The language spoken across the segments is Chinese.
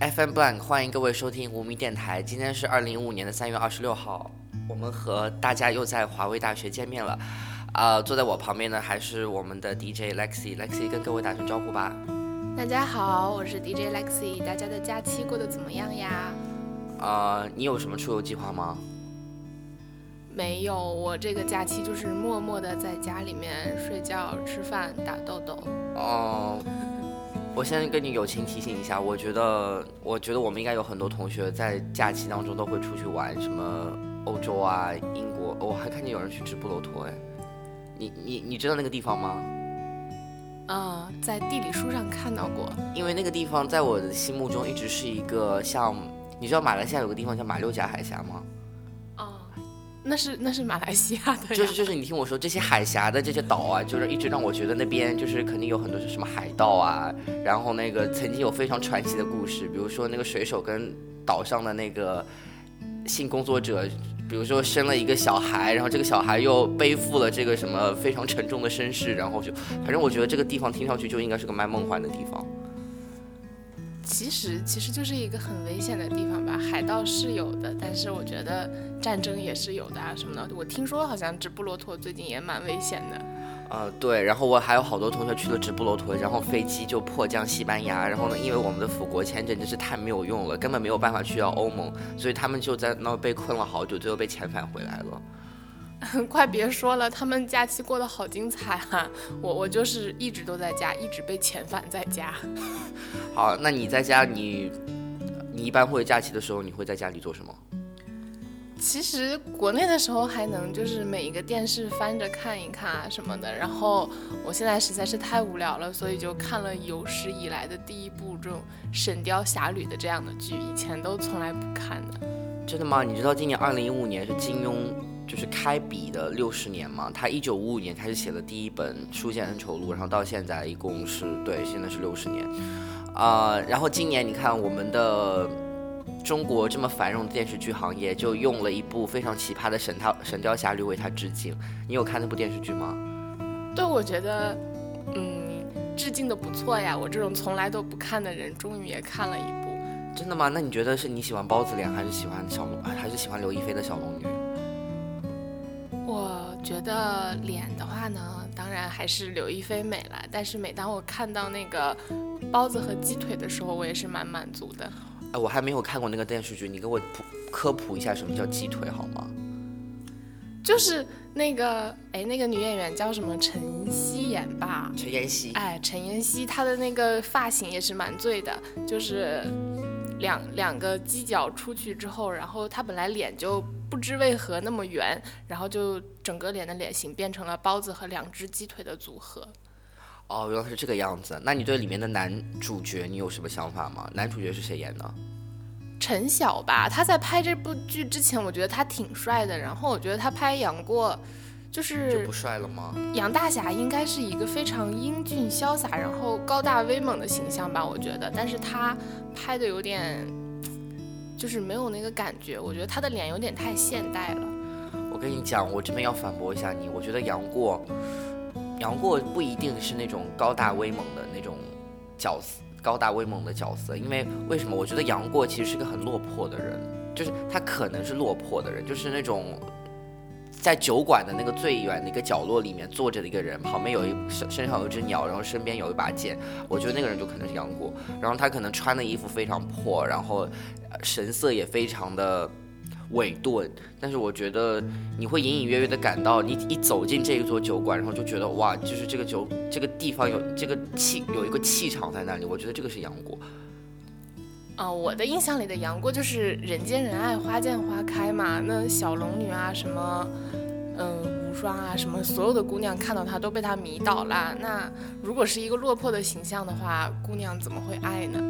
FM Blank，欢迎各位收听无名电台。今天是二零一五年的三月二十六号，我们和大家又在华为大学见面了。啊、坐在我旁边的还是我们的 DJ Lexi，Lexi 跟各位打声招呼吧。大家好，我是 DJ Lexi，大家的假期过得怎么样呀？啊、你有什么出游计划吗？没有，我这个假期就是默默的在家里面睡觉、吃饭、打豆豆。哦、我先跟你友情提醒一下，我觉得，我觉得我们应该有很多同学在假期当中都会出去玩，什么欧洲啊、英国，我、还看见有人去直布罗陀，哎，你你你知道那个地方吗？啊、在地理书上看到过。因为那个地方在我的心目中一直是一个像，你知道马来西亚有个地方叫马六甲海峡吗？那是那是马来西亚的。就是就是你听我说，这些海峡的这些岛啊，就是一直让我觉得那边就是肯定有很多是什么海盗啊，然后那个曾经有非常传奇的故事，比如说那个水手跟岛上的那个性工作者。比如说生了一个小孩，然后这个小孩又背负了这个什么非常沉重的身世，然后就，反正我觉得这个地方听上去就应该是个卖梦幻的地方。其实其实就是一个很危险的地方吧，海盗是有的，但是我觉得战争也是有的啊什么的。我听说好像直布罗陀最近也蛮危险的。呃，对，然后我还有好多同学去了直布罗陀，然后飞机就迫降西班牙，然后呢，因为我们的辅国签证真是太没有用了，根本没有办法去到欧盟，所以他们就在那被困了好久，最后被遣返回来了。快别说了，他们假期过得好精彩啊！我我就是一直都在家，一直被遣返在家。好，那你在家你你一般会假期的时候你会在家里做什么？其实国内的时候还能就是每一个电视翻着看一看啊什么的，然后我现在实在是太无聊了，所以就看了有史以来的第一部这种《神雕侠侣》的这样的剧，以前都从来不看的。真的吗？你知道今年二零一五年是金庸就是开笔的六十年嘛？他一九五五年开始写的第一本《书剑恩仇录》，然后到现在一共是对，现在是六十年。啊、然后今年你看我们的中国这么繁荣的电视剧行业，就用了一部非常奇葩的神雕《神雕侠侣》为他致敬。你有看那部电视剧吗？对，我觉得，嗯，致敬的不错呀。我这种从来都不看的人，终于也看了一部。真的吗？那你觉得是你喜欢包子脸，还是喜欢小龙，还是喜欢刘亦菲的小龙女？我觉得脸的话呢，当然还是刘亦菲美了。但是每当我看到那个包子和鸡腿的时候，我也是蛮满足的。哎，我还没有看过那个电视剧，你给我普科普一下什么叫鸡腿好吗？就是那个，哎，那个女演员叫什么？陈希妍吧？陈妍希。哎，陈妍希，她的那个发型也是蛮醉的，就是两两个犄角出去之后，然后他本来脸就不知为何那么圆，然后就整个脸的脸型变成了包子和两只鸡腿的组合。哦，原来是这个样子。那你对里面的男主角你有什么想法吗？男主角是谁演的？陈晓吧，他在拍这部剧之前，我觉得他挺帅的。然后我觉得他拍杨过，就是就是不帅了吗？杨大侠应该是一个非常英俊潇洒，然后高大威猛的形象吧，我觉得。但是他拍的有点，就是没有那个感觉。我觉得他的脸有点太现代了。我跟你讲，我这边要反驳一下你。我觉得杨过，杨过不一定是那种高大威猛的那种角色，高大威猛的角色。因为为什么？我觉得杨过其实是个很落魄的人，就是他可能是落魄的人，就是那种在酒馆的那个最远的一个角落里面坐着的一个人，旁边有一身身上有一只鸟，然后身边有一把剑。我觉得那个人就可能是杨过。然后他可能穿的衣服非常破，然后神色也非常的。伪钝，但是我觉得你会隐隐约约的感到，你一走进这一座酒馆，然后就觉得哇，就是这个酒这个地方有这个气有一个气场在那里，我觉得这个是杨过。啊、我的印象里的杨过就是人见人爱，花见花开嘛。那小龙女啊，什么，嗯，无双啊，什么，所有的姑娘看到他都被他迷倒了。那如果是一个落魄的形象的话，姑娘怎么会爱呢？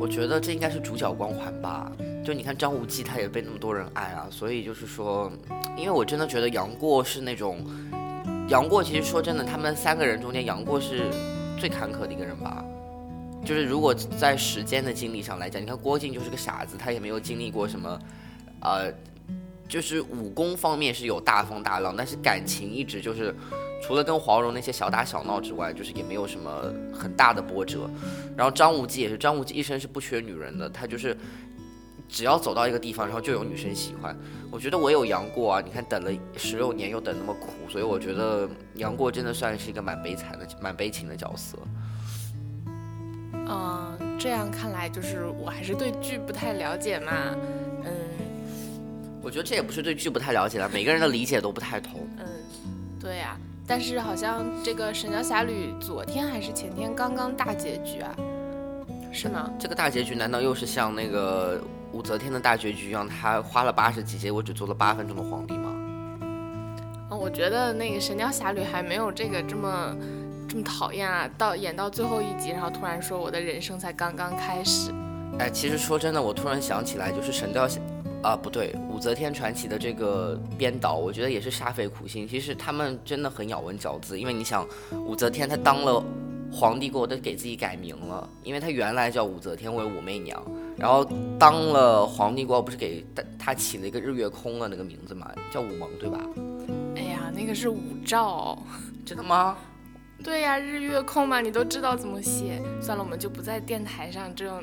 我觉得这应该是主角光环吧。就你看张无忌，他也被那么多人爱啊，所以就是说，因为我真的觉得杨过是那种，杨过其实说真的，他们三个人中间，杨过是最坎坷的一个人吧。就是如果在时间的经历上来讲，你看郭靖就是个傻子，他也没有经历过什么，呃，就是武功方面是有大风大浪，但是感情一直就是除了跟黄蓉那些小打小闹之外，就是也没有什么很大的波折。然后张无忌也是，张无忌一生是不缺女人的，他就是只要走到一个地方，然后就有女生喜欢。我觉得我有杨过啊，你看等了十六年又等那么苦，所以我觉得杨过真的算是一个蛮悲惨的、蛮悲情的角色。嗯，这样看来就是我还是对剧不太了解嘛。嗯，我觉得这也不是对剧不太了解了，每个人的理解都不太同。嗯，对呀。但是好像这个《神雕侠侣》昨天还是前天刚刚大结局啊，是吗？这个大结局难道又是像那个武则天的大结局一样，他花了八十几集，我只做了八分钟的皇帝吗？嗯，我觉得那个《神雕侠侣》还没有这个这么这么讨厌啊！到演到最后一集，然后突然说我的人生才刚刚开始。哎，其实说真的，我突然想起来，就是《神雕侠》。啊，不对，武则天传奇的这个编导，我觉得也是煞费苦心。其实他们真的很咬文嚼字，因为你想，武则天她当了皇帝过后，都给自己改名了，因为她原来叫武则天为武媚娘，然后当了皇帝过后，不是给她起了一个日月空的那个名字嘛，叫武蒙，对吧？哎呀，那个是武曌，真的吗？对呀，日月空嘛，你都知道怎么写。算了，我们就不在电台上这种。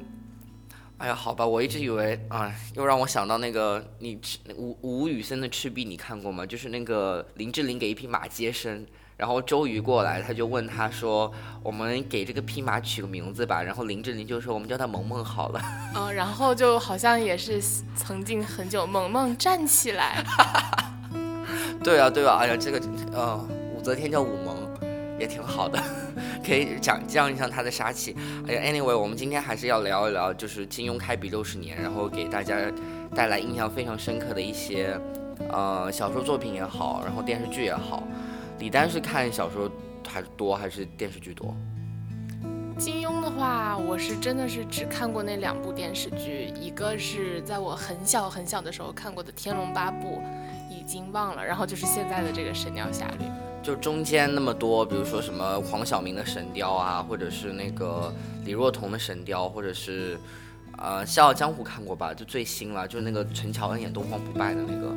哎呀，好吧，我一直以为啊，又让我想到那个你吴吴宇森的《赤壁》，你看过吗？就是那个林志玲给一匹马接生，然后周瑜过来，他就问他说：“我们给这个匹马取个名字吧。”然后林志玲就说：“我们叫它萌萌好了。”嗯，然后就好像也是曾经很久，萌萌站起来。对啊，对啊，哎呀，这个呃，武则天叫武蒙，也挺好的。可以讲降一降他的杀气。哎呀，anyway，我们今天还是要聊一聊，就是金庸开笔六十年，然后给大家带来印象非常深刻的一些，呃，小说作品也好，然后电视剧也好。李丹是看小说还是多，还是电视剧多？金庸的话，我是真的是只看过那两部电视剧，一个是在我很小很小的时候看过的《天龙八部》，已经忘了，然后就是现在的这个《神雕侠侣》。就中间那么多，比如说什么黄晓明的《神雕》啊，或者是那个李若彤的《神雕》，或者是，呃，《笑傲江湖》看过吧？就最新了，就是那个陈乔恩演东方不败的那个。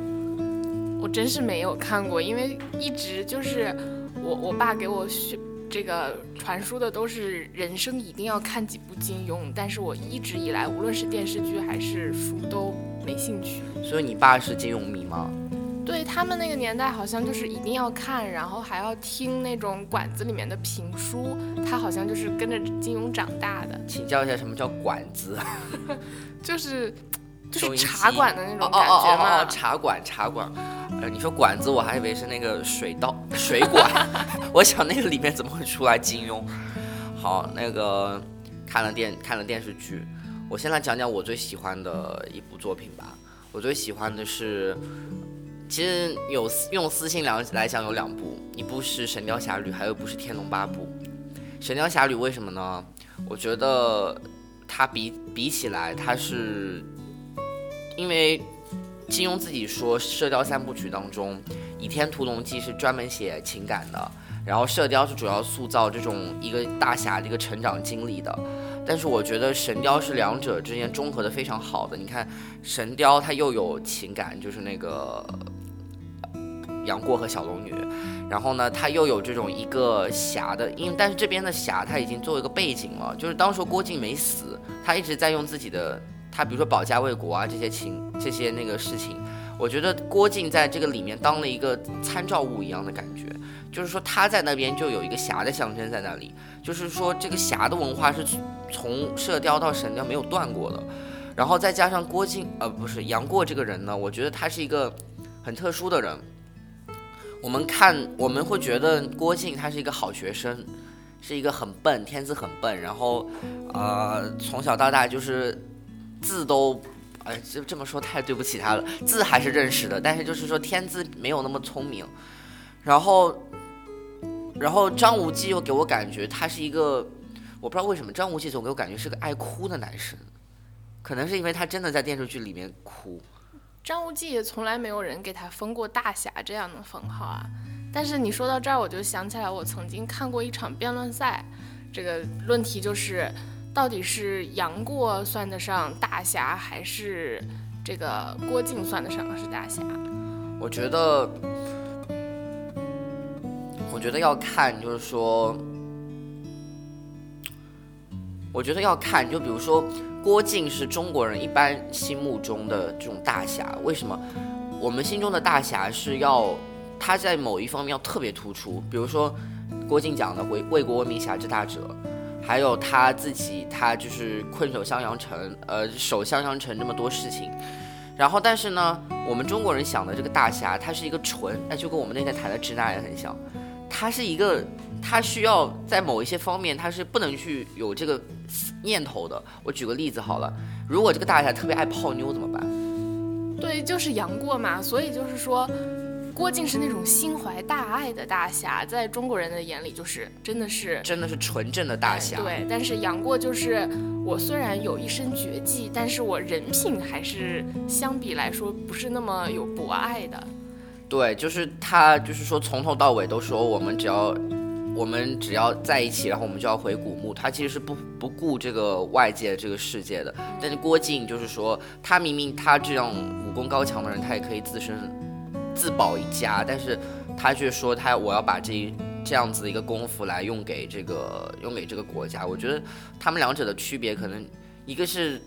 我真是没有看过，因为一直就是我我爸给我学这个传输的都是人生一定要看几部金庸，但是我一直以来无论是电视剧还是书都没兴趣。所以你爸是金庸迷吗？对他们那个年代，好像就是一定要看，然后还要听那种馆子里面的评书。他好像就是跟着金庸长大的。请教一下，什么叫馆子？就是就是茶馆的那种感觉嘛。茶馆，茶馆。呃，你说馆子，我还以为是那个水稻水管。我想那个里面怎么会出来金庸？好，那个看了电看了电视剧，我先来讲讲我最喜欢的一部作品吧。我最喜欢的是。其实有用私信来来讲有两部，一部是《神雕侠侣》，还有一部是《天龙八部》。《神雕侠侣》为什么呢？我觉得它比比起来，它是因为金庸自己说，《射雕三部曲》当中，《倚天屠龙记》是专门写情感的，然后《射雕》是主要塑造这种一个大侠的一个成长经历的。但是我觉得《神雕》是两者之间综合的非常好的。你看，《神雕》它又有情感，就是那个。杨过和小龙女，然后呢，他又有这种一个侠的，因为但是这边的侠他已经作为一个背景了，就是当时郭靖没死，他一直在用自己的，他比如说保家卫国啊这些情这些那个事情，我觉得郭靖在这个里面当了一个参照物一样的感觉，就是说他在那边就有一个侠的象征在那里，就是说这个侠的文化是从射雕到神雕没有断过的，然后再加上郭靖呃不是杨过这个人呢，我觉得他是一个很特殊的人。我们看，我们会觉得郭靖他是一个好学生，是一个很笨，天资很笨，然后，呃，从小到大就是字都，哎，就这么说太对不起他了，字还是认识的，但是就是说天资没有那么聪明。然后，然后张无忌又给我感觉他是一个，我不知道为什么张无忌总给我感觉是个爱哭的男生，可能是因为他真的在电视剧里面哭。张无忌也从来没有人给他封过大侠这样的封号啊！但是你说到这儿，我就想起来，我曾经看过一场辩论赛，这个论题就是，到底是杨过算得上大侠，还是这个郭靖算得上是大侠？我觉得，我我觉得要看，就是说，我觉得要看，就比如说郭靖是中国人一般心目中的这种大侠，为什么？我们心中的大侠是要他在某一方面要特别突出，比如说郭靖讲的为为国为民侠之大者，还有他自己他就是困守襄阳城，呃，守襄阳城这么多事情。然后，但是呢，我们中国人想的这个大侠，他是一个纯，哎，就跟我们那天谈的直男也很像，他是一个，他需要在某一些方面，他是不能去有这个念头的。我举个例子好了，如果这个大侠特别爱泡妞怎么办？对，就是杨过嘛，所以就是说。郭靖是那种心怀大爱的大侠，在中国人的眼里就是真的是真的是纯正的大侠。对，但是杨过就是我虽然有一身绝技，但是我人品还是相比来说不是那么有博爱的。对，就是他就是说从头到尾都说我们只要我们只要在一起，然后我们就要回古墓。他其实是不不顾这个外界这个世界的。但是郭靖就是说他明明他这样武功高强的人，他也可以自身。自保一家，但是他却说他我要把这这样子的一个功夫来用给这个用给这个国家。我觉得他们两者的区别可能一个是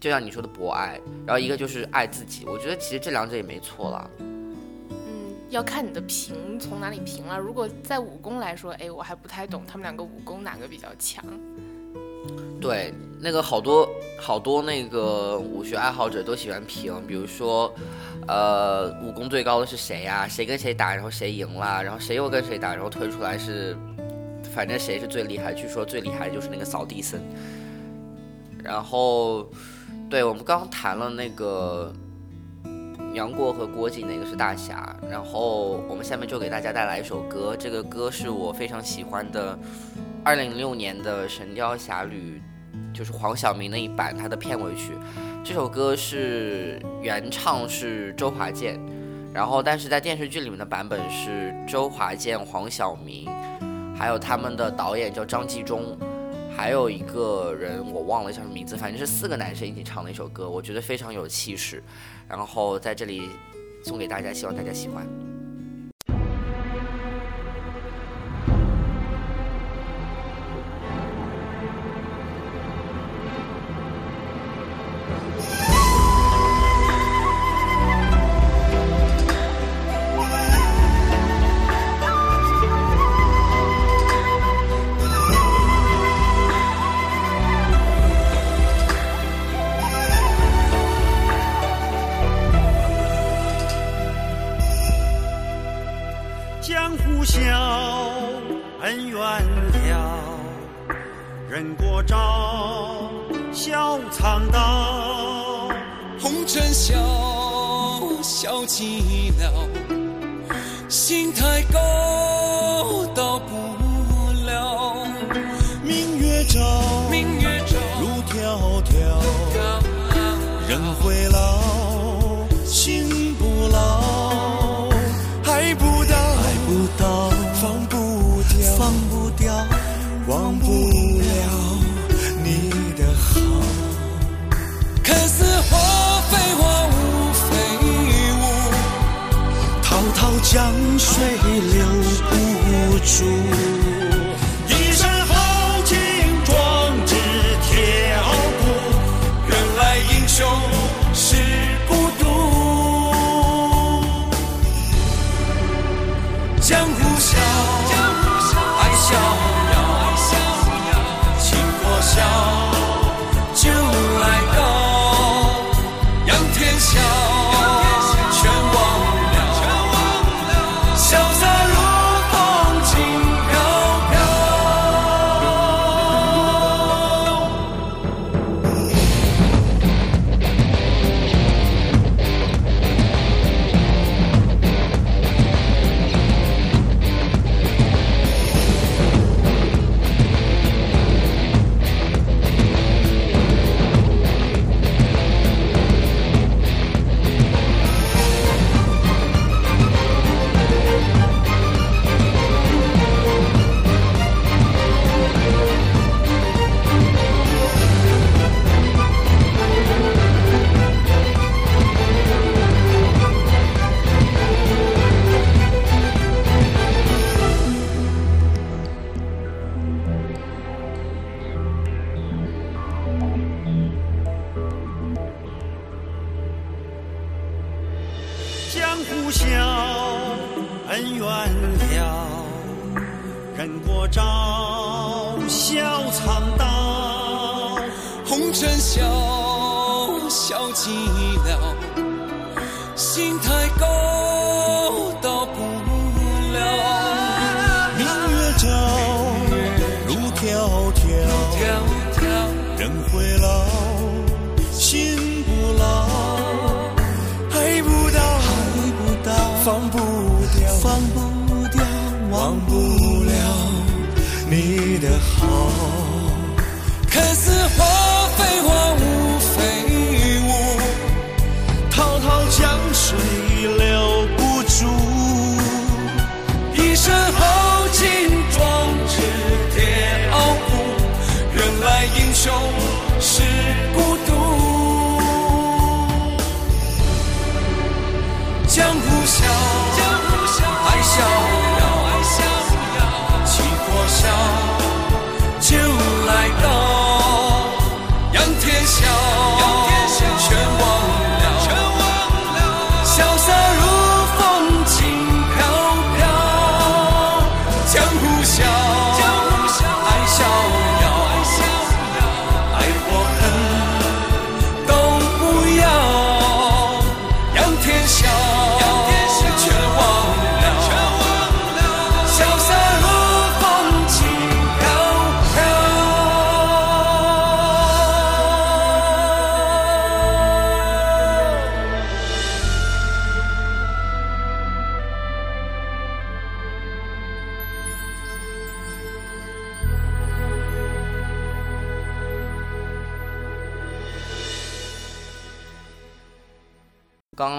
就像你说的博爱，然后一个就是爱自己。我觉得其实这两者也没错了。要看你的评从哪里评了。如果在武功来说，哎，我还不太懂他们两个武功哪个比较强。对，那个好多好多那个武学爱好者都喜欢评，比如说。呃，武功最高的是谁呀？谁跟谁打，然后谁赢了，然后谁又跟谁打，然后推出来是，反正谁是最厉害？据说最厉害就是那个扫地僧。然后，对我们刚刚谈了那个杨过和郭靖哪个是大侠？然后我们下面就给大家带来一首歌，这个歌是我非常喜欢的，二零零六年的《神雕侠侣》，就是黄晓明那一版他的片尾曲。这首歌是原唱是周华健，然后但是在电视剧里面的版本是周华健、黄晓明，还有他们的导演叫张纪中，还有一个人我忘了叫什么名字，反正是四个男生一起唱的一首歌，我觉得非常有气势，然后在这里送给大家，希望大家喜欢。水流不住。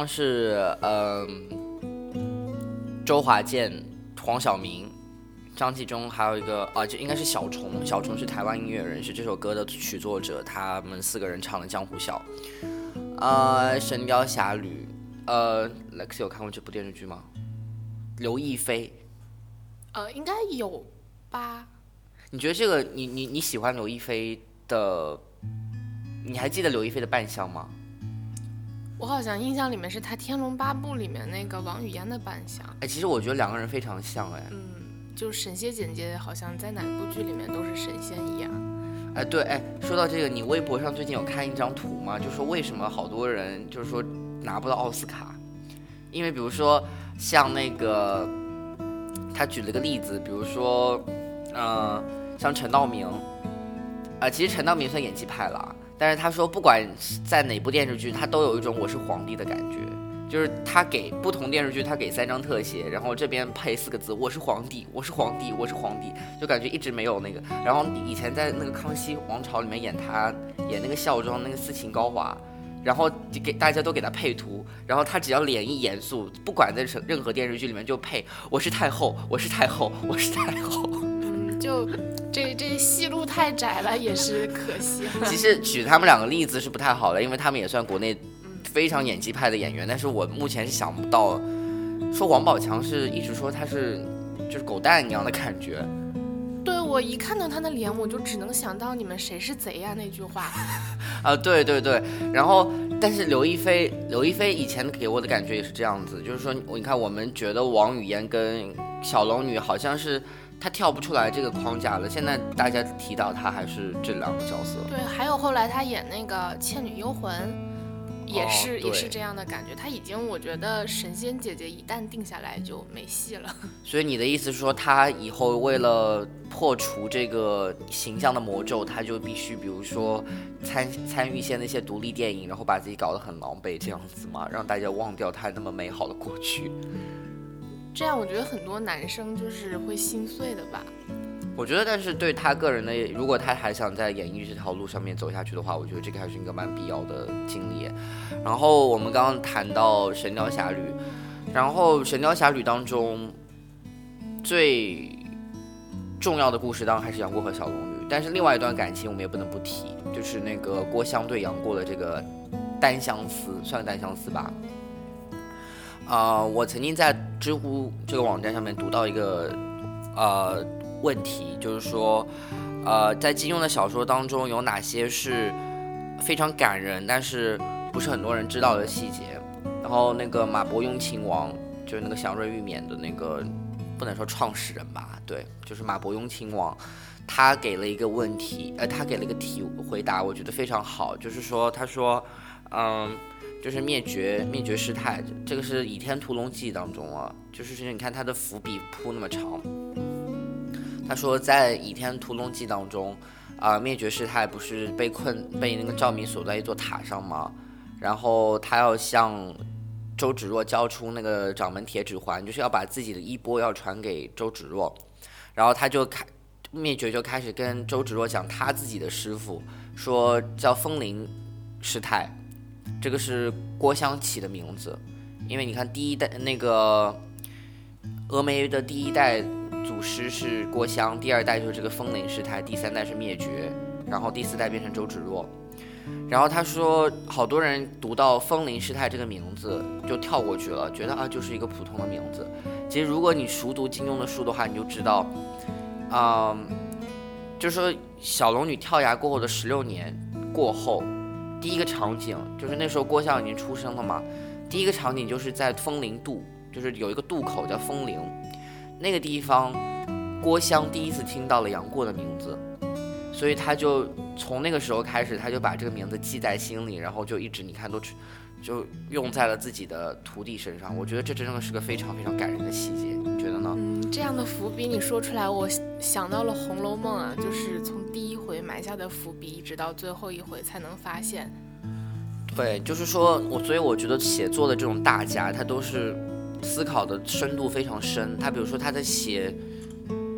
是嗯、周华健、黄晓明、张纪中，还有一个啊，这应该是小虫。小虫是台湾音乐人，是这首歌的曲作者。他们四个人唱的《江湖笑》。呃，《神雕侠侣》呃，Lex 有看过这部电视剧吗？刘亦菲，呃，应该有吧？你觉得这个你你你喜欢刘亦菲的？你还记得刘亦菲的扮相吗？我好像印象里面是他《天龙八部》里面那个王语嫣的扮相，哎，其实我觉得两个人非常像哎。嗯，就是神仙姐姐好像在哪部剧里面都是神仙一样。哎，对，哎，说到这个，你微博上最近有看一张图吗？就说为什么好多人就是说拿不到奥斯卡，因为比如说像那个，他举了个例子，比如说，呃，像陈道明，啊、其实陈道明算演技派了，但是他说不管在哪部电视剧，他都有一种我是皇帝的感觉。就是他给不同电视剧，他给三张特写，然后这边配四个字：“我是皇帝，我是皇帝，我是皇帝。”就感觉一直没有那个。然后以前在那个《康熙王朝》里面演他演那个孝庄那个斯琴高华，然后就给大家都给他配图，然后他只要脸一严肃，不管在任何电视剧里面就配“我是太后，我是太后，我是太后”。嗯，就这这戏路太窄了，也是可惜。其实举他们两个例子是不太好的，因为他们也算国内非常演技派的演员，但是我目前是想不到，说王宝强是一直说他是就是狗蛋一样的感觉。对我一看到他的脸，我就只能想到你们谁是贼呀那句话。啊，对对对，然后但是刘亦菲，刘亦菲以前给我的感觉也是这样子，就是说，你看我们觉得王语嫣跟小龙女好像是她跳不出来这个框架了，现在大家提到他还是这两个角色。对，还有后来他演那个《倩女幽魂》，也哦是、也是这样的感觉。他已经，我觉得神仙姐姐一旦定下来就没戏了。所以你的意思是说，他以后为了破除这个形象的魔咒，他就必须比如说参参与一些那些独立电影，然后把自己搞得很狼狈这样子嘛，让大家忘掉他那么美好的过去。这样我觉得很多男生就是会心碎的吧。我觉得，但是对他个人的，如果他还想在演艺这条路上面走下去的话，我觉得这个还是一个蛮必要的经历。然后我们刚刚谈到《神雕侠侣》，然后《神雕侠侣》当中最重要的故事当然还是杨过和小龙女，但是另外一段感情我们也不能不提，就是那个郭襄对杨过的这个单相思，算单相思吧。啊、我曾经在知乎这个网站上面读到一个呃问题，就是说，呃，在金庸的小说当中有哪些是非常感人，但是不是很多人知道的细节？然后那个马伯庸亲王就是那个祥瑞玉冕的那个，不能说创始人吧，对，就是马伯庸亲王，他给了一个问题，呃，他给了一个题回答，我觉得非常好，就是说，他说，嗯，就是灭绝灭绝师太，这个是《倚天屠龙记》当中啊，就是你看他的伏笔铺那么长，他说在《倚天屠龙记》当中，啊，灭绝师太不是被困被那个赵敏锁在一座塔上吗？然后他要向周芷若交出那个掌门铁指环，就是要把自己的衣钵要传给周芷若。然后他就开灭绝就开始跟周芷若讲他自己的师傅，说叫风铃师太，这个是郭襄起的名字。因为你看第一代那个峨眉的第一代祖师是郭襄，第二代就是这个风铃师太，第三代是灭绝，然后第四代变成周芷若。然后他说，好多人读到风铃师太这个名字就跳过去了，觉得啊就是一个普通的名字。其实如果你熟读金庸的书的话，你就知道，啊，就是说小龙女跳崖过后的十六年过后，第一个场景就是那时候郭襄已经出生了嘛，第一个场景就是在风铃渡，就是有一个渡口叫风铃，那个地方，郭襄第一次听到了杨过的名字，所以他就。从那个时候开始，他就把这个名字记在心里，然后就一直你看都，就用在了自己的徒弟身上。我觉得这真的是个非常非常感人的细节，你觉得呢？嗯，这样的伏笔你说出来，我想到了《红楼梦》啊，就是从第一回埋下的伏笔，一直到最后一回才能发现。对，就是说我，所以我觉得写作的这种大家，他都是思考的深度非常深。他比如说他在写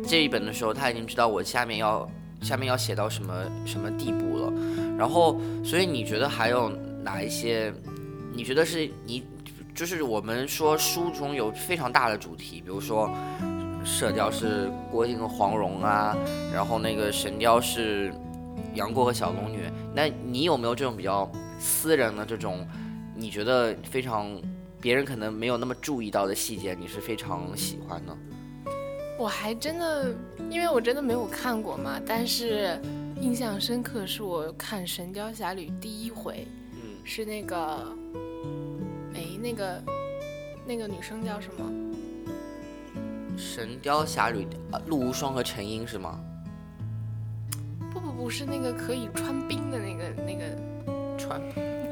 这一本的时候，他已经知道我下面要。下面要写到什么什么地步了？然后，所以你觉得还有哪一些？你觉得是你就是我们说书中有非常大的主题，比如说射雕是郭靖和黄蓉啊，然后那个神雕是杨过和小龙女。那你有没有这种比较私人的这种？你觉得非常别人可能没有那么注意到的细节，你是非常喜欢的？我还真的，因为我真的没有看过嘛，但是印象深刻是我看《神雕侠侣》第一回，嗯是那个，哎，那个那个女生叫什么？《神雕侠侣》啊，陆无双和陈英是吗？不不不是那个可以穿冰的那个那个穿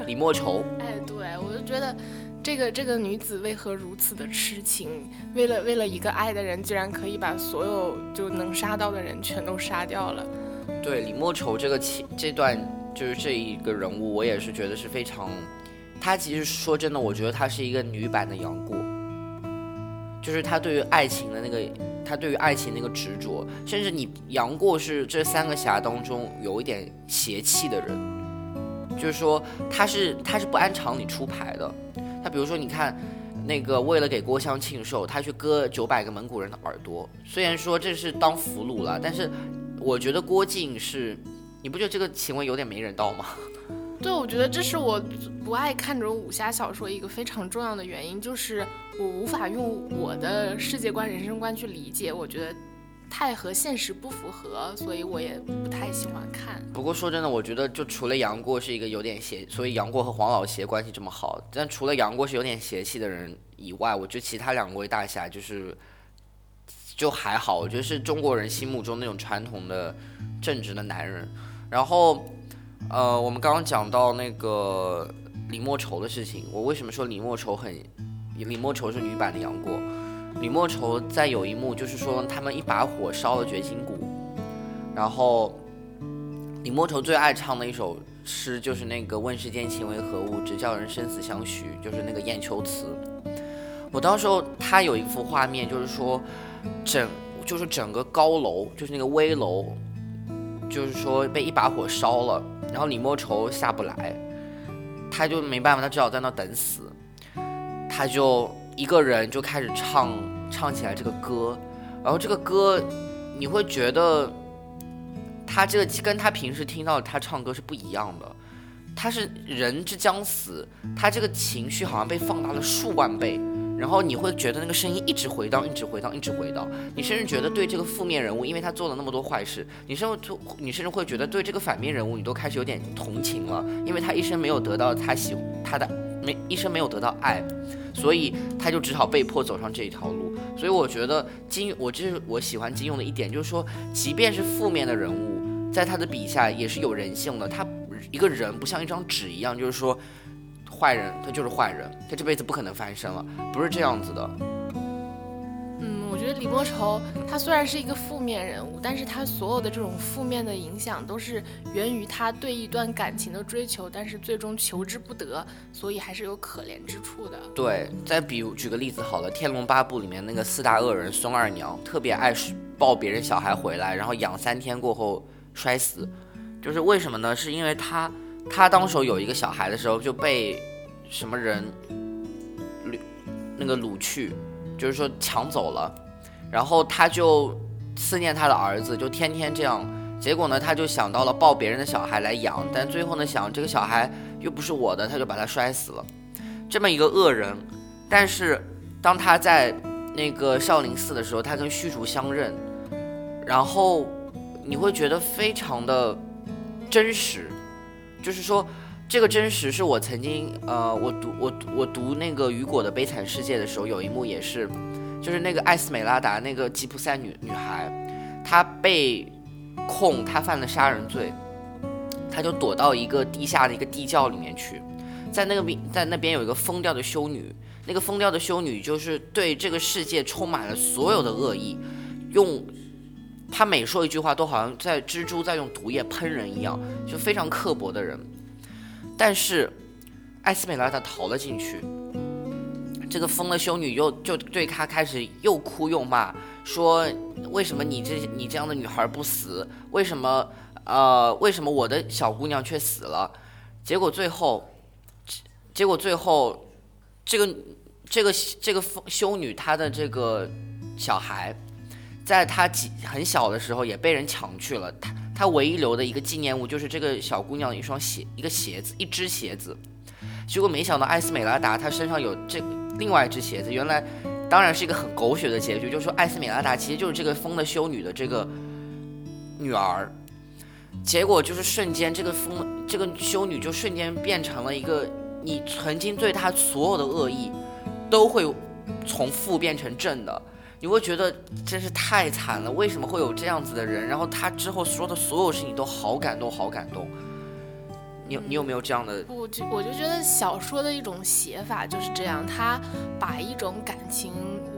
李莫愁。哎，对我就觉得。这个这个女子为何如此的痴情？为了为了一个爱的人，居然可以把所有就能杀到的人全都杀掉了。对李莫愁这个情这段就是这一个人物，我也是觉得是非常。她其实说真的，我觉得她是一个女版的杨过，就是她对于爱情的那个，她对于爱情那个执着，甚至你杨过是这三个侠当中有一点邪气的人，就是说他是他是不按常理出牌的。他比如说，你看，那个为了给郭襄庆寿，他去割九百个蒙古人的耳朵。虽然说这是当俘虏了，但是我觉得郭靖是，你不觉得这个行为有点没人道吗？对，我觉得这是我不爱看这种武侠小说一个非常重要的原因，就是我无法用我的世界观、人生观去理解。我觉得。太和现实不符合，所以我也不太喜欢看。不过说真的，我觉得就除了杨过是一个有点邪，所以杨过和黄老邪关系这么好。但除了杨过是有点邪气的人以外，我觉得其他两位大侠就是就还好。我觉得是中国人心目中那种传统的正直的男人。然后，呃，我们刚刚讲到那个李莫愁的事情，我为什么说李莫愁很李莫愁是女版的杨过？李莫愁在有一幕，就是说他们一把火烧了绝情谷，然后李莫愁最爱唱的一首诗就是那个“问世间情为何物，直叫人生死相许”，就是那个雁丘词。我当时候他有一幅画面，就是说整就是整个高楼，就是那个危楼，就是说被一把火烧了，然后李莫愁下不来，他就没办法，他只好在那等死，他就。一个人就开始唱唱起来这个歌，然后这个歌你会觉得他这个跟他平时听到他唱歌是不一样的，他是人之将死，他这个情绪好像被放大了数万倍，然后你会觉得那个声音一直回荡，一直回荡，一直回荡，你甚至觉得对这个负面人物，因为他做了那么多坏事，你甚至就你甚至会觉得对这个反面人物你都开始有点同情了，因为他一生没有得到他喜他的。没一生没有得到爱，所以他就只好被迫走上这一条路。所以我觉得金，我这是我喜欢金庸的一点，就是说，即便是负面的人物，在他的笔下也是有人性的。他一个人不像一张纸一样，就是说，坏人他就是坏人，他这辈子不可能翻身了，不是这样子的。嗯我觉得李莫愁他虽然是一个负面人物，但是他所有的这种负面的影响都是源于他对一段感情的追求，但是最终求之不得，所以还是有可怜之处的。对，再比如举个例子好了，《天龙八部》里面那个四大恶人孙二娘，特别爱抱别人小孩回来，然后养三天过后摔死，就是为什么呢？是因为他他当时有一个小孩的时候就被什么人掳那个掳去，就是说抢走了。然后他就思念他的儿子，就天天这样。结果呢，他就想到了抱别人的小孩来养，但最后呢，想这个小孩又不是我的，他就把他摔死了。这么一个恶人，但是当他在那个少林寺的时候，他跟虚竹相认，然后你会觉得非常的真实，就是说这个真实是我曾经呃，我读我我读那个雨果的《悲惨世界》的时候，有一幕也是。就是那个艾斯美拉达，那个吉普赛女女孩，她被控她犯了杀人罪，她就躲到一个地下的一个地窖里面去，在那个边在那边有一个疯掉的修女，那个疯掉的修女就是对这个世界充满了所有的恶意，用他每说一句话都好像在蜘蛛在用毒液喷人一样，就非常刻薄的人，但是艾斯美拉达逃了进去。这个疯了修女又就对他开始又哭又骂，说为什么你这你这样的女孩不死？为什么呃为什么我的小姑娘却死了？结果最后，结果最后，这个这个这个疯修女她的这个小孩，在她几很小的时候也被人抢去了。她她唯一留的一个纪念物就是这个小姑娘的一双鞋一个鞋子一只鞋子。结果没想到艾斯美拉达她身上有这。另外一只鞋子，原来当然是一个很狗血的结局，就是说艾斯美拉达其实就是这个疯的修女的这个女儿，结果就是瞬间这个疯这个修女就瞬间变成了一个你曾经对她所有的恶意都会从负变成正的，你会觉得真是太惨了，为什么会有这样子的人？然后他之后说的所有事情都好感动，好感动。你你有没有这样的？我就我就觉得小说的一种写法就是这样，他把一种感情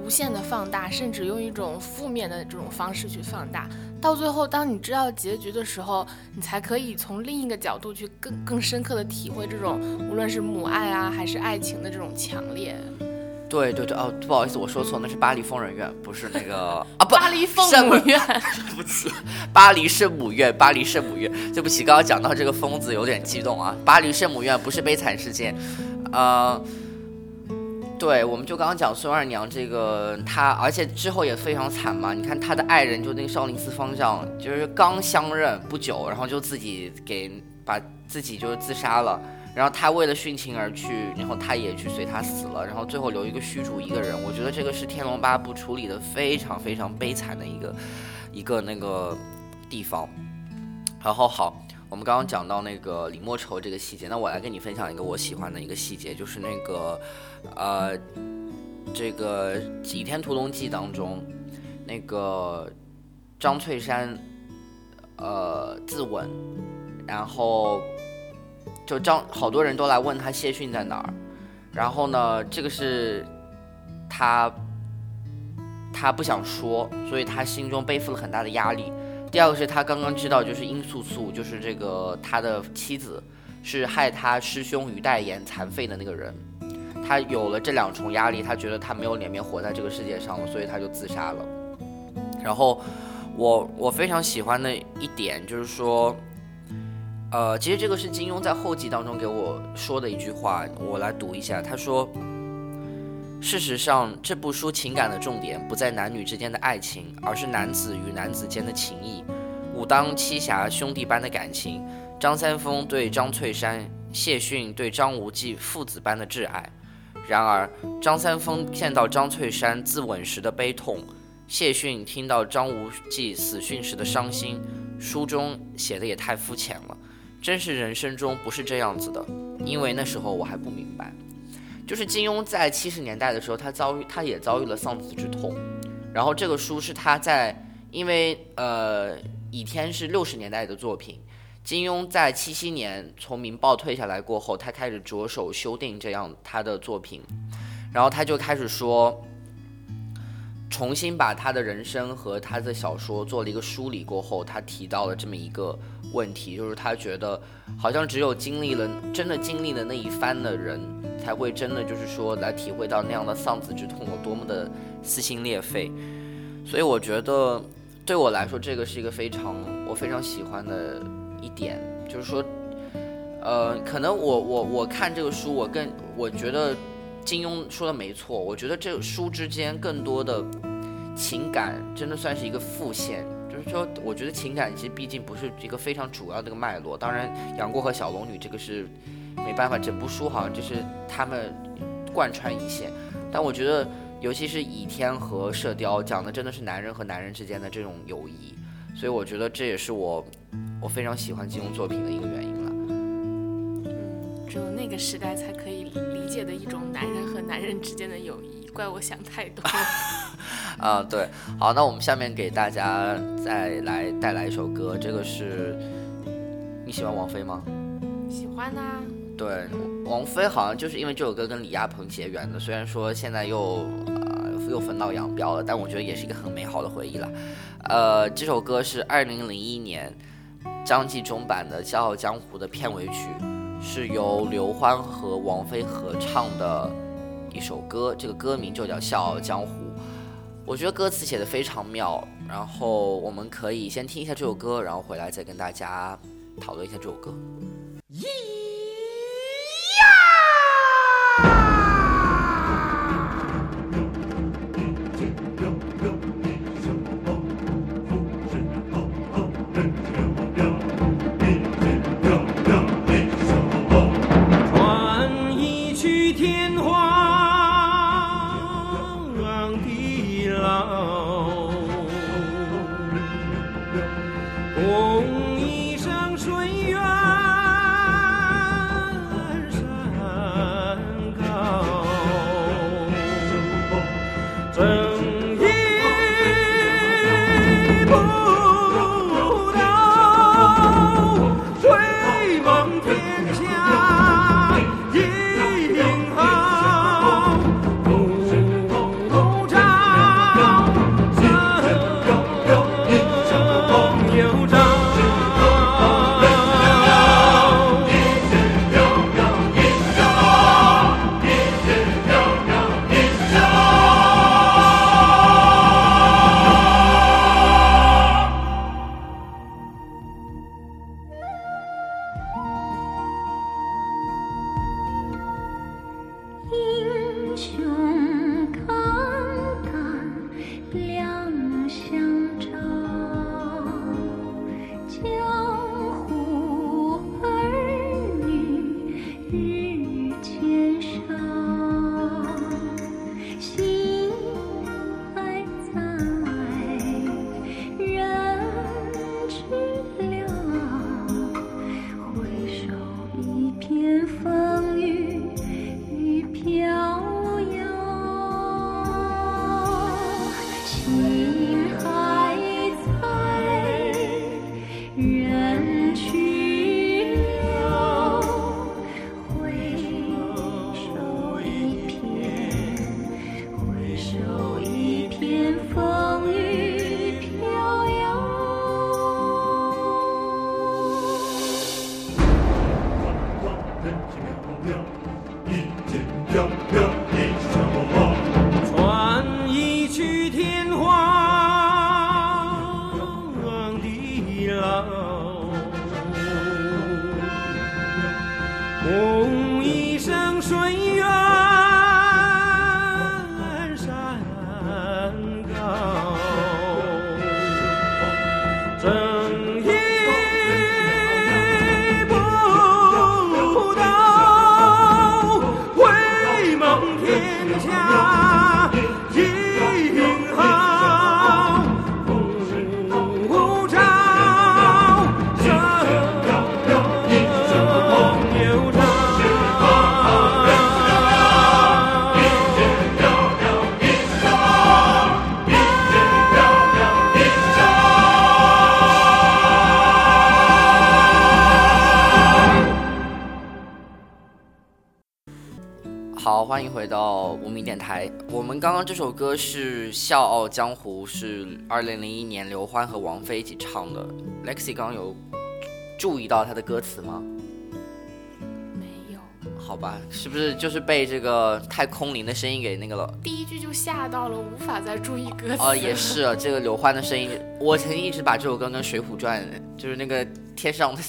无限的放大，甚至用一种负面的这种方式去放大，到最后当你知道结局的时候，你才可以从另一个角度去更更深刻的体会这种无论是母爱啊还是爱情的这种强烈。对对对哦，不好意思，我说错，那是巴黎疯人院，不是那个啊，不，巴黎圣母院，对不起，巴黎圣母院，巴黎圣母院，对不起，刚刚讲到这个疯子有点激动啊，巴黎圣母院不是悲惨世界，呃，对，我们就刚刚讲孙二娘这个，她而且之后也非常惨嘛，你看她的爱人就那个少林寺方丈，就是刚相认不久，然后就自己给把自己就是自杀了。然后他为了殉情而去，然后他也去随他死了，然后最后留一个虚竹一个人。我觉得这个是《天龙八部》处理的非常非常悲惨的一个一个那个地方。然后好，我们刚刚讲到那个李莫愁这个细节，那我来跟你分享一个我喜欢的一个细节，就是那个呃这个《倚天屠龙记》当中那个张翠山呃自刎，然后。就张好多人都来问他谢逊在哪儿，然后呢，这个是他他不想说，所以他心中背负了很大的压力。第二个是他刚刚知道，就是殷素素，就是这个他的妻子，是害他师兄于代言残废的那个人。他有了这两重压力，他觉得他没有脸面活在这个世界上了，所以他就自杀了。然后我我非常喜欢的一点就是说。呃，其实这个是金庸在后记当中给我说的一句话，我来读一下。他说：“事实上，这部书情感的重点不在男女之间的爱情，而是男子与男子间的情谊，武当七侠兄弟般的感情，张三丰对张翠山，谢逊对张无忌父子般的挚爱。然而，张三丰见到张翠山自刎时的悲痛，谢逊听到张无忌死讯时的伤心，书中写的也太肤浅了。”真实人生中不是这样子的，因为那时候我还不明白。就是金庸在七十年代的时候，他遭遇他也遭遇了丧子之痛，然后这个书是他在因为呃《倚天》是六十年代的作品，金庸在七七年从《明报》退下来过后，他开始着手修订这样他的作品，然后他就开始说。重新把他的人生和他的小说做了一个梳理过后，他提到了这么一个问题，就是他觉得好像只有经历了真的经历了那一番的人，才会真的就是说来体会到那样的丧子之痛有多么的撕心裂肺。所以我觉得对我来说，这个是一个非常我非常喜欢的一点，就是说，呃，可能我我我看这个书，我更我觉得。金庸说的没错，我觉得这个书之间更多的情感真的算是一个副线，就是说，我觉得情感其实毕竟不是一个非常主要的一个脉络。当然，杨过和小龙女这个是没办法，整部书好像就是他们贯穿一线。但我觉得，尤其是倚天和射雕讲的真的是男人和男人之间的这种友谊，所以我觉得这也是我我非常喜欢金庸作品的一个原因。只有那个时代才可以。理解的一种男人和男人之间的友谊，怪我想太多。啊，对，好，那我们下面给大家再来带来一首歌，这个是你喜欢王菲吗？喜欢啊。对，王菲好像就是因为这首歌跟李亚鹏结缘的，虽然说现在又呃又分道扬镳了，但我觉得也是一个很美好的回忆了。呃，这首歌是二零零一年张纪中版的《笑傲江湖》的片尾曲。是由刘欢和王菲合唱的一首歌，这个歌名就叫《笑傲江湖》。我觉得歌词写的非常妙，然后我们可以先听一下这首歌，然后回来再跟大家讨论一下这首歌。刚刚这首歌是《笑傲江湖》，是二零零一年刘欢和王菲一起唱的。Lexi 刚刚有注意到他的歌词吗？没有，好吧，是不是就是被这个太空灵的声音给那个了？第一句就吓到了，无法再注意歌词。哦，也是，这个刘欢的声音，我曾经一直把这首歌跟《水浒传》就是那个天上的。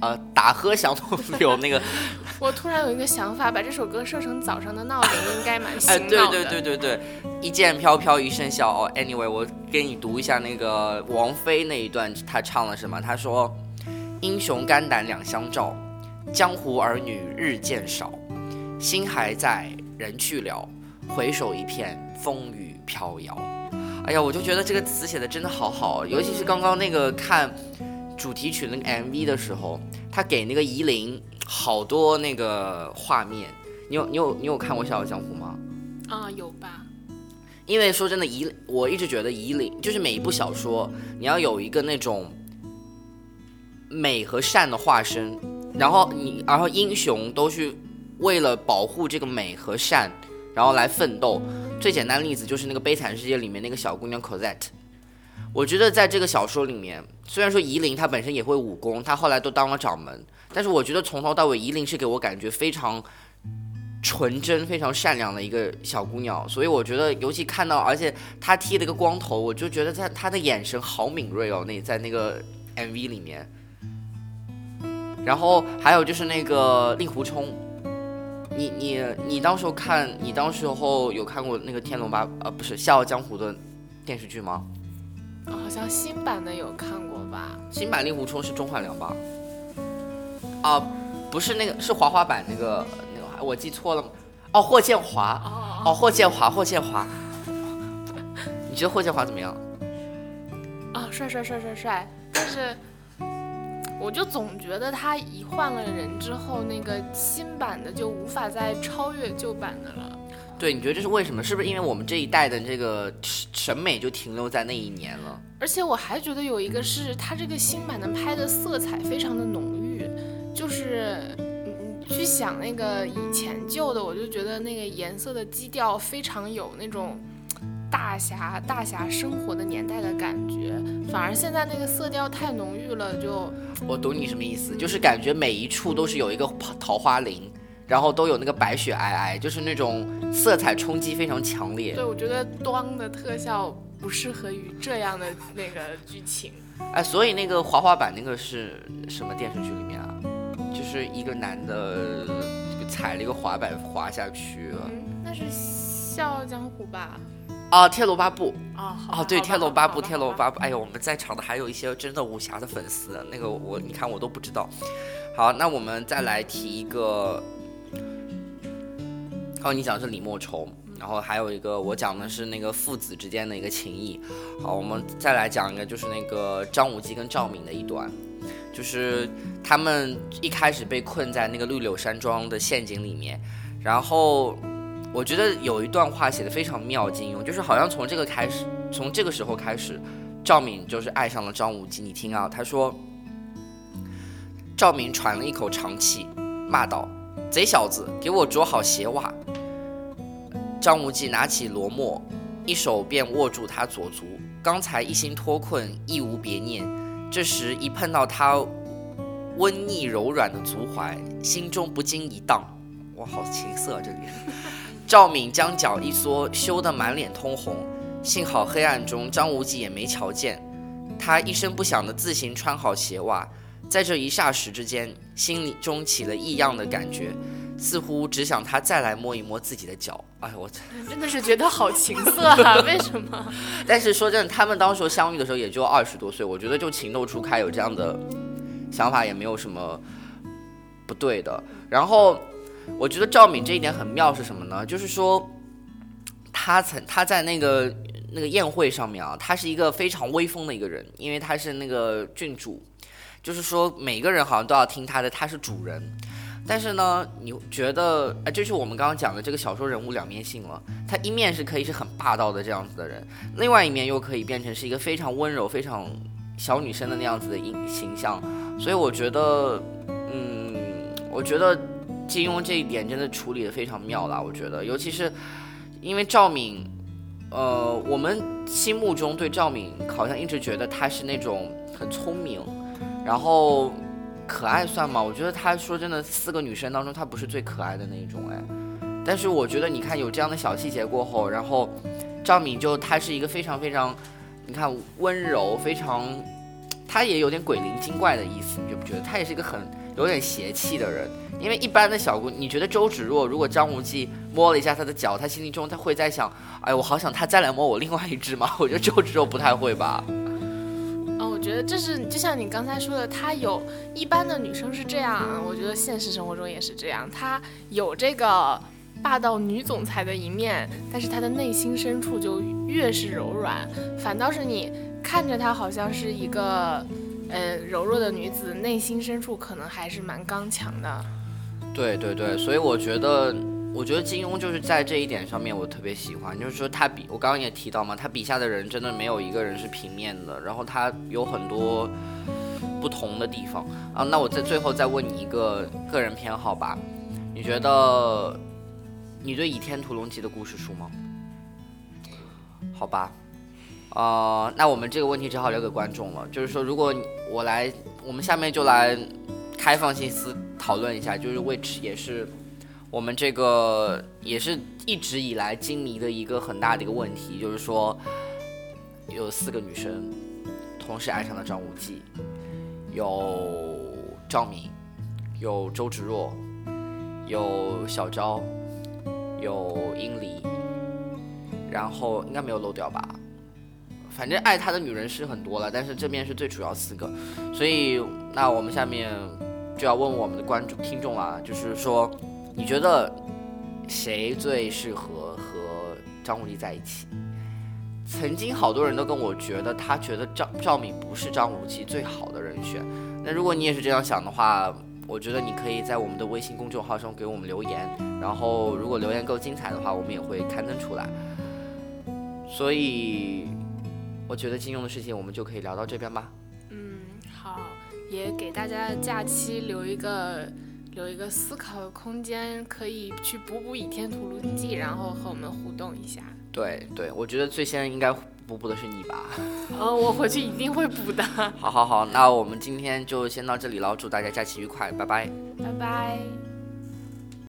呃，打喝响动有那个，我突然有一个想法，把这首歌设成早上的闹铃，应该蛮 醒哎，对对对对对，一剑飘飘一身笑。哦，anyway，我给你读一下那个王菲那一段，她唱了什么？她说：“英雄肝胆两相照，江湖儿女日渐少，心还在，人去了，回首一片风雨飘摇。”哎呀，我就觉得这个词写的真的好好，尤其是刚刚那个看。主题曲那个 MV 的时候，他给那个夷陵好多那个画面。你有你有你有看过《笑傲江湖》吗？啊，有吧。因为说真的，夷我一直觉得夷陵就是每一部小说，你要有一个那种美和善的化身，然后你然后英雄都去为了保护这个美和善，然后来奋斗。最简单例子就是那个《悲惨世界》里面那个小姑娘 Cosette。我觉得在这个小说里面，虽然说夷陵他本身也会武功，他后来都当了掌门，但是我觉得从头到尾夷陵是给我感觉非常纯真、非常善良的一个小姑娘。所以我觉得，尤其看到，而且她剃了个光头，我就觉得她她的眼神好敏锐哦。那在那个 MV 里面，然后还有就是那个令狐冲，你你你当时候看，你当时候有看过那个《天龙八》呃不是《笑傲江湖》的电视剧吗？好像新版的有看过吧？新版令狐冲是钟汉良吧？啊，不是那个，是滑滑板那个那个，我记错了吗？哦，霍建华。哦，霍建华，霍建华。你觉得霍建华怎么样？啊，帅帅帅帅帅！但是，我就总觉得他一换了人之后，那个新版的就无法再超越旧版的了。对，你觉得这是为什么？是不是因为我们这一代的这个审美就停留在那一年了？而且我还觉得有一个是，它这个新版的拍的色彩非常的浓郁，就是你去想那个以前旧的，我就觉得那个颜色的基调非常有那种大侠大侠生活的年代的感觉，反而现在那个色调太浓郁了，就我懂你什么意思，就是感觉每一处都是有一个桃花林。然后都有那个白雪皑皑，就是那种色彩冲击非常强烈。对，我觉得端的特效不适合于这样的那个剧情。哎，所以那个滑滑板那个是什么电视剧里面啊？就是一个男的踩了一个滑板滑下去。嗯，那是《笑傲江湖》吧？啊，《天龙八部》啊，哦，对，《天龙八部》，《天龙八部》。哎呦，我们在场的还有一些真的武侠的粉丝，那个我你看我都不知道。好，那我们再来提一个。然后你讲的是李莫愁，然后还有一个我讲的是那个父子之间的一个情谊。好，我们再来讲一个，就是那个张无忌跟赵敏的一段，就是他们一开始被困在那个绿柳山庄的陷阱里面，然后我觉得有一段话写的非常妙，金庸就是好像从这个开始，从这个时候开始，赵敏就是爱上了张无忌。你听啊，他说，赵敏喘了一口长气，骂道：“贼小子，给我着好鞋袜。”张无忌拿起罗墨，一手便握住他左足。刚才一心脱困，亦无别念。这时一碰到他温腻柔软的足踝，心中不禁一荡。哇，好情色！这里，赵敏将脚一缩，羞得满脸通红。幸好黑暗中张无忌也没瞧见，他一声不响地自行穿好鞋袜。在这一霎时之间，心里中起了异样的感觉。似乎只想他再来摸一摸自己的脚，哎，我 真的是觉得好情色啊！为什么？但是说真的，他们当时相遇的时候也就二十多岁，我觉得就情窦初开，有这样的想法也没有什么不对的。然后我觉得赵敏这一点很妙是什么呢？就是说他曾他在那个那个宴会上面啊，他是一个非常威风的一个人，因为他是那个郡主，就是说每个人好像都要听他的，他是主人。但是呢，你觉得，哎，就是我们刚刚讲的这个小说人物两面性了。他一面是可以是很霸道的这样子的人，另外一面又可以变成是一个非常温柔、非常小女生的那样子的形形象。所以我觉得，嗯，我觉得金庸这一点真的处理的非常妙了，我觉得，尤其是因为赵敏，呃，我们心目中对赵敏好像一直觉得她是那种很聪明，然 后可爱算吗？我觉得她说真的，四个女生当中她不是最可爱的那一种哎，但是我觉得你看有这样的小细节过后，然后赵敏就她是一个非常非常，你看温柔，非常，她也有点鬼灵精怪的意思，你觉不觉得？她也是一个很有点邪气的人。因为一般的小姑，你觉得周芷若如果张无忌摸了一下她的脚，她心里中她会在想，哎，我好想他再来摸我另外一只吗？我觉得周芷若不太会吧。觉得这是就像你刚才说的，她有一般的女生是这样，我觉得现实生活中也是这样，她有这个霸道女总裁的一面，但是她的内心深处就越是柔软，反倒是你看着她好像是一个呃柔弱的女子，内心深处可能还是蛮刚强的。对对对，所以我觉得，我觉得金庸就是在这一点上面我特别喜欢，就是说他笔，我刚刚也提到嘛，他笔下的人真的没有一个人是平面的，然后他有很多不同的地方啊。那我在最后再问你一个个人偏好吧，你觉得你对《倚天屠龙记》的故事熟吗？好吧，呃，那我们这个问题只好留给观众了，就是说，如果我来，我们下面就来开放性思。讨论一下，就是 which 也是我们这个也是一直以来金迷的一个很大的一个问题，就是说有四个女生同时爱上了张无忌，有赵敏，有周芷若，有小昭，有殷离，然后应该没有漏掉吧？反正爱他的女人是很多了，但是这边是最主要四个，所以那我们下面。就要问我们的观众、听众了，就是说，你觉得谁最适合和张无忌在一起？曾经好多人都跟我觉得，他觉得赵赵敏不是张无忌最好的人选。那如果你也是这样想的话，我觉得你可以在我们的微信公众号上给我们留言，然后如果留言够精彩的话，我们也会刊登出来。所以，我觉得金庸的事情我们就可以聊到这边吧。嗯，好也给大家假期留一个留一个思考的空间，可以去补补《倚天屠龙记》，然后和我们互动一下。对对，我觉得最先应该补补的是你吧。哦，我回去一定会补的。好好好，那我们今天就先到这里了，祝大家假期愉快，拜拜。拜拜。